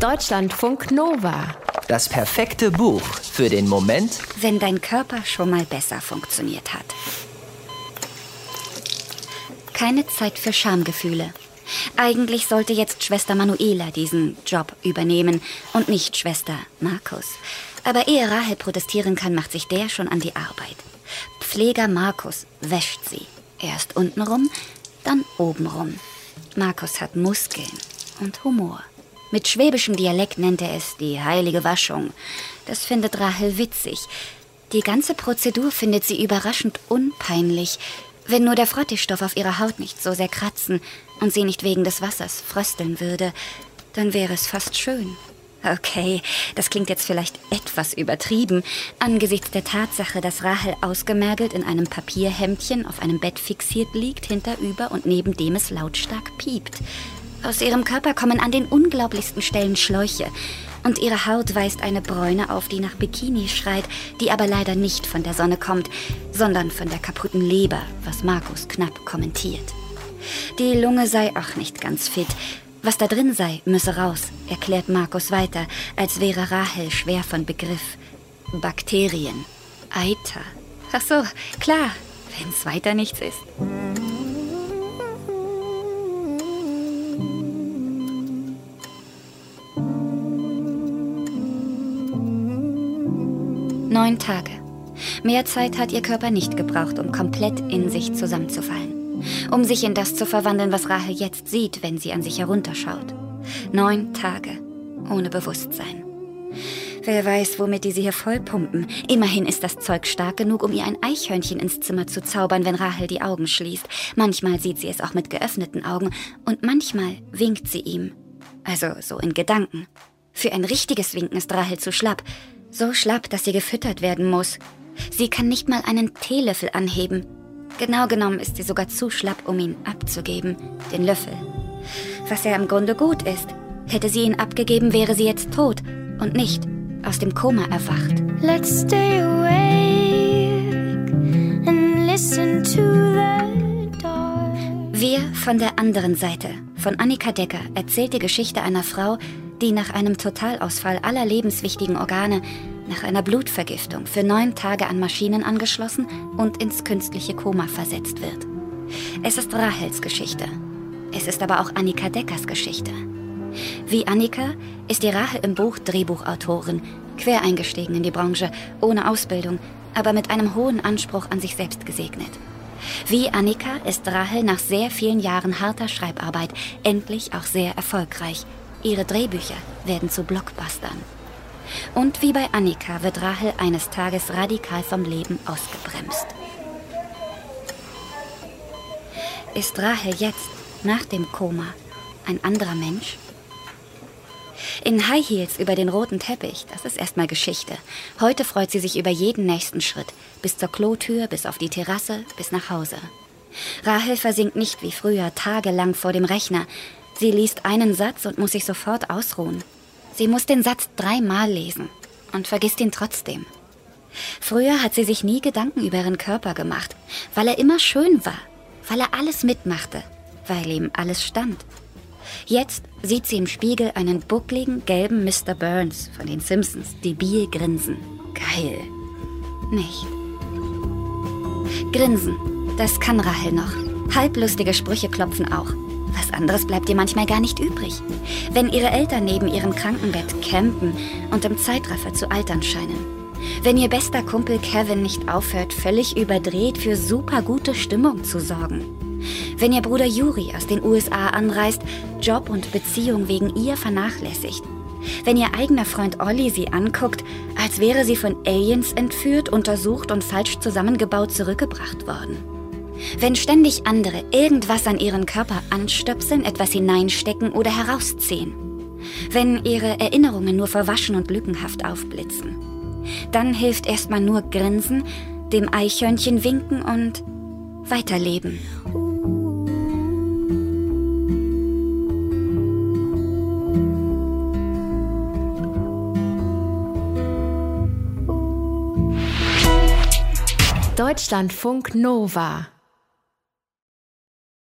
Deutschlandfunk Nova. Das perfekte Buch für den Moment, wenn dein Körper schon mal besser funktioniert hat. Keine Zeit für Schamgefühle. Eigentlich sollte jetzt Schwester Manuela diesen Job übernehmen und nicht Schwester Markus. Aber ehe Rahel protestieren kann, macht sich der schon an die Arbeit. Pfleger Markus wäscht sie. Erst untenrum, dann obenrum. Markus hat Muskeln und Humor. Mit schwäbischem Dialekt nennt er es die heilige Waschung. Das findet Rahel witzig. Die ganze Prozedur findet sie überraschend unpeinlich, wenn nur der Frottestoff auf ihrer Haut nicht so sehr kratzen und sie nicht wegen des Wassers frösteln würde, dann wäre es fast schön. Okay, das klingt jetzt vielleicht etwas übertrieben, angesichts der Tatsache, dass Rahel ausgemergelt in einem Papierhemdchen auf einem Bett fixiert liegt, hinterüber und neben dem es lautstark piept. Aus ihrem Körper kommen an den unglaublichsten Stellen Schläuche. Und ihre Haut weist eine Bräune auf, die nach Bikini schreit, die aber leider nicht von der Sonne kommt, sondern von der kaputten Leber, was Markus knapp kommentiert. Die Lunge sei auch nicht ganz fit. Was da drin sei, müsse raus, erklärt Markus weiter, als wäre Rahel schwer von Begriff. Bakterien. Eiter. Ach so, klar, wenn's weiter nichts ist. Neun Tage. Mehr Zeit hat ihr Körper nicht gebraucht, um komplett in sich zusammenzufallen. Um sich in das zu verwandeln, was Rahel jetzt sieht, wenn sie an sich herunterschaut. Neun Tage ohne Bewusstsein. Wer weiß, womit die sie hier vollpumpen. Immerhin ist das Zeug stark genug, um ihr ein Eichhörnchen ins Zimmer zu zaubern, wenn Rahel die Augen schließt. Manchmal sieht sie es auch mit geöffneten Augen und manchmal winkt sie ihm. Also so in Gedanken. Für ein richtiges Winken ist Rahel zu schlapp. So schlapp, dass sie gefüttert werden muss. Sie kann nicht mal einen Teelöffel anheben. Genau genommen ist sie sogar zu schlapp, um ihn abzugeben, den Löffel. Was ja im Grunde gut ist. Hätte sie ihn abgegeben, wäre sie jetzt tot und nicht aus dem Koma erwacht. Let's stay awake and listen to the dark. Wir von der anderen Seite, von Annika Decker, erzählt die Geschichte einer Frau, die nach einem Totalausfall aller lebenswichtigen Organe, nach einer Blutvergiftung für neun Tage an Maschinen angeschlossen und ins künstliche Koma versetzt wird. Es ist Rahels Geschichte. Es ist aber auch Annika Deckers Geschichte. Wie Annika ist die Rahel im Buch Drehbuchautorin, quer eingestiegen in die Branche, ohne Ausbildung, aber mit einem hohen Anspruch an sich selbst gesegnet. Wie Annika ist Rahel nach sehr vielen Jahren harter Schreibarbeit endlich auch sehr erfolgreich Ihre Drehbücher werden zu Blockbustern. Und wie bei Annika wird Rahel eines Tages radikal vom Leben ausgebremst. Ist Rahel jetzt, nach dem Koma, ein anderer Mensch? In High Heels über den roten Teppich, das ist erstmal Geschichte. Heute freut sie sich über jeden nächsten Schritt, bis zur Klotür, bis auf die Terrasse, bis nach Hause. Rahel versinkt nicht wie früher tagelang vor dem Rechner, Sie liest einen Satz und muss sich sofort ausruhen. Sie muss den Satz dreimal lesen und vergisst ihn trotzdem. Früher hat sie sich nie Gedanken über ihren Körper gemacht, weil er immer schön war, weil er alles mitmachte, weil ihm alles stand. Jetzt sieht sie im Spiegel einen buckligen, gelben Mr. Burns von den Simpsons, debil grinsen. Geil. Nicht. Grinsen, das kann Rahel noch. Halblustige Sprüche klopfen auch. Was anderes bleibt ihr manchmal gar nicht übrig. Wenn ihre Eltern neben ihrem Krankenbett campen und im Zeitraffer zu altern scheinen. Wenn ihr bester Kumpel Kevin nicht aufhört, völlig überdreht für super gute Stimmung zu sorgen. Wenn ihr Bruder Yuri aus den USA anreist, Job und Beziehung wegen ihr vernachlässigt. Wenn ihr eigener Freund Olli sie anguckt, als wäre sie von Aliens entführt, untersucht und falsch zusammengebaut zurückgebracht worden. Wenn ständig andere irgendwas an ihren Körper anstöpseln, etwas hineinstecken oder herausziehen. Wenn ihre Erinnerungen nur verwaschen und lückenhaft aufblitzen. Dann hilft erstmal nur Grinsen, dem Eichhörnchen winken und weiterleben. Deutschlandfunk Nova